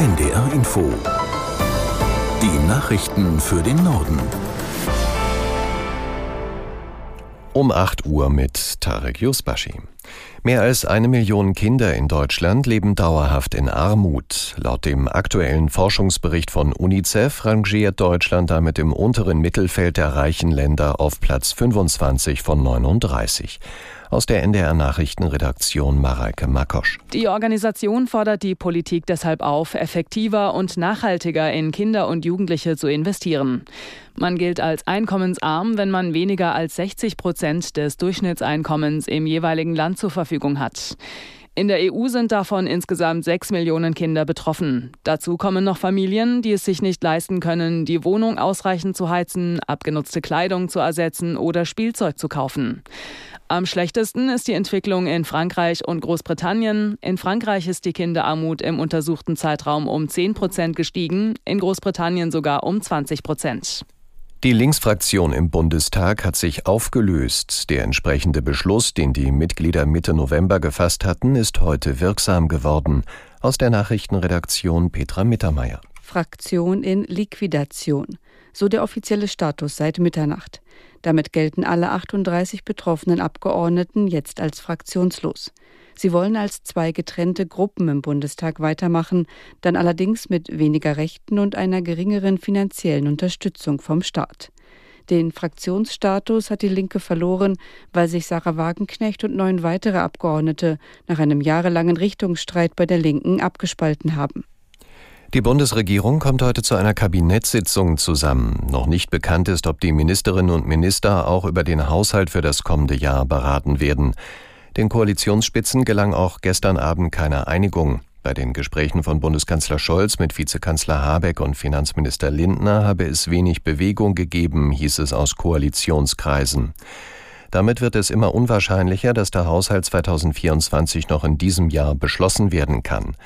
NDR Info. Die Nachrichten für den Norden. Um 8 Uhr mit Tarek Yusbashi. Mehr als eine Million Kinder in Deutschland leben dauerhaft in Armut. Laut dem aktuellen Forschungsbericht von UNICEF rangiert Deutschland damit im unteren Mittelfeld der reichen Länder auf Platz 25 von 39. Aus der NDR Nachrichtenredaktion Mareike Makosch. Die Organisation fordert die Politik deshalb auf, effektiver und nachhaltiger in Kinder und Jugendliche zu investieren. Man gilt als einkommensarm, wenn man weniger als 60 Prozent des Durchschnittseinkommens im jeweiligen Land zur Verfügung hat. In der EU sind davon insgesamt sechs Millionen Kinder betroffen. Dazu kommen noch Familien, die es sich nicht leisten können, die Wohnung ausreichend zu heizen, abgenutzte Kleidung zu ersetzen oder Spielzeug zu kaufen. Am schlechtesten ist die Entwicklung in Frankreich und Großbritannien. In Frankreich ist die Kinderarmut im untersuchten Zeitraum um 10 Prozent gestiegen, in Großbritannien sogar um 20 Prozent. Die Linksfraktion im Bundestag hat sich aufgelöst. Der entsprechende Beschluss, den die Mitglieder Mitte November gefasst hatten, ist heute wirksam geworden. Aus der Nachrichtenredaktion Petra Mittermeier. Fraktion in Liquidation. So der offizielle Status seit Mitternacht. Damit gelten alle 38 betroffenen Abgeordneten jetzt als fraktionslos. Sie wollen als zwei getrennte Gruppen im Bundestag weitermachen, dann allerdings mit weniger Rechten und einer geringeren finanziellen Unterstützung vom Staat. Den Fraktionsstatus hat die Linke verloren, weil sich Sarah Wagenknecht und neun weitere Abgeordnete nach einem jahrelangen Richtungsstreit bei der Linken abgespalten haben. Die Bundesregierung kommt heute zu einer Kabinettssitzung zusammen. Noch nicht bekannt ist, ob die Ministerinnen und Minister auch über den Haushalt für das kommende Jahr beraten werden. Den Koalitionsspitzen gelang auch gestern Abend keine Einigung. Bei den Gesprächen von Bundeskanzler Scholz mit Vizekanzler Habeck und Finanzminister Lindner habe es wenig Bewegung gegeben, hieß es aus Koalitionskreisen. Damit wird es immer unwahrscheinlicher, dass der Haushalt 2024 noch in diesem Jahr beschlossen werden kann.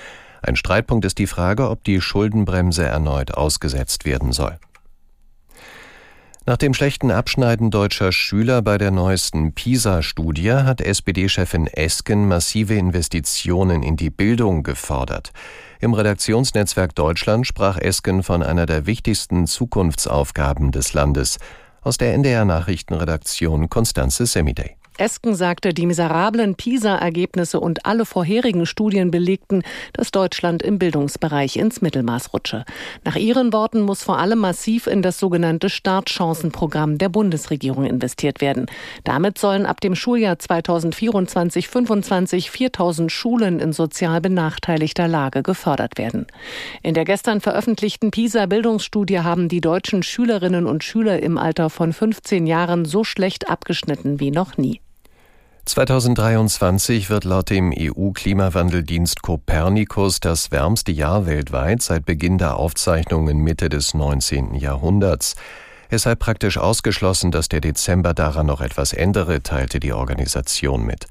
Ein Streitpunkt ist die Frage, ob die Schuldenbremse erneut ausgesetzt werden soll. Nach dem schlechten Abschneiden deutscher Schüler bei der neuesten PISA-Studie hat SPD-Chefin Esken massive Investitionen in die Bildung gefordert. Im Redaktionsnetzwerk Deutschland sprach Esken von einer der wichtigsten Zukunftsaufgaben des Landes. Aus der NDR Nachrichtenredaktion Konstanze Semidey. Esken sagte, die miserablen PISA-Ergebnisse und alle vorherigen Studien belegten, dass Deutschland im Bildungsbereich ins Mittelmaß rutsche. Nach ihren Worten muss vor allem massiv in das sogenannte Startchancenprogramm der Bundesregierung investiert werden. Damit sollen ab dem Schuljahr 2024-25 4000 Schulen in sozial benachteiligter Lage gefördert werden. In der gestern veröffentlichten PISA-Bildungsstudie haben die deutschen Schülerinnen und Schüler im Alter von 15 Jahren so schlecht abgeschnitten wie noch nie. 2023 wird laut dem EU-Klimawandeldienst Copernicus das wärmste Jahr weltweit seit Beginn der Aufzeichnungen Mitte des 19. Jahrhunderts. Es sei praktisch ausgeschlossen, dass der Dezember daran noch etwas ändere, teilte die Organisation mit.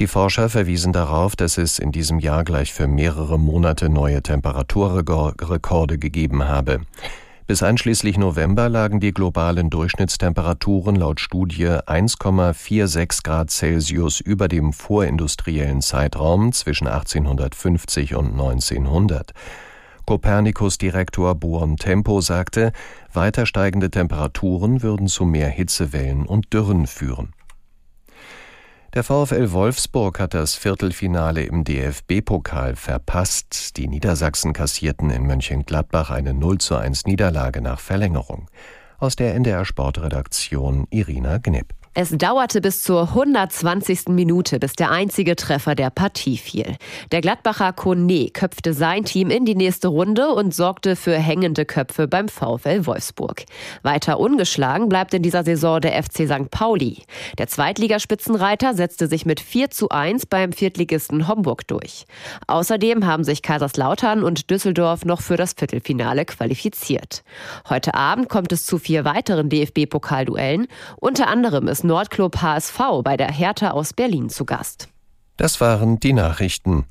Die Forscher verwiesen darauf, dass es in diesem Jahr gleich für mehrere Monate neue Temperaturrekorde gegeben habe. Bis einschließlich November lagen die globalen Durchschnittstemperaturen laut Studie 1,46 Grad Celsius über dem vorindustriellen Zeitraum zwischen 1850 und 1900. Copernicus-Direktor Buon Tempo sagte, weiter steigende Temperaturen würden zu mehr Hitzewellen und Dürren führen. Der VfL Wolfsburg hat das Viertelfinale im DFB-Pokal verpasst. Die Niedersachsen kassierten in Mönchengladbach eine 0 zu 1 Niederlage nach Verlängerung. Aus der NDR Sportredaktion Irina Gnipp. Es dauerte bis zur 120. Minute, bis der einzige Treffer der Partie fiel. Der Gladbacher Kone köpfte sein Team in die nächste Runde und sorgte für hängende Köpfe beim VfL Wolfsburg. Weiter ungeschlagen bleibt in dieser Saison der FC St. Pauli. Der Zweitligaspitzenreiter setzte sich mit 4 zu 1 beim Viertligisten Homburg durch. Außerdem haben sich Kaiserslautern und Düsseldorf noch für das Viertelfinale qualifiziert. Heute Abend kommt es zu vier weiteren DFB-Pokalduellen. Unter anderem ist Nordclub HSV bei der Hertha aus Berlin zu Gast. Das waren die Nachrichten.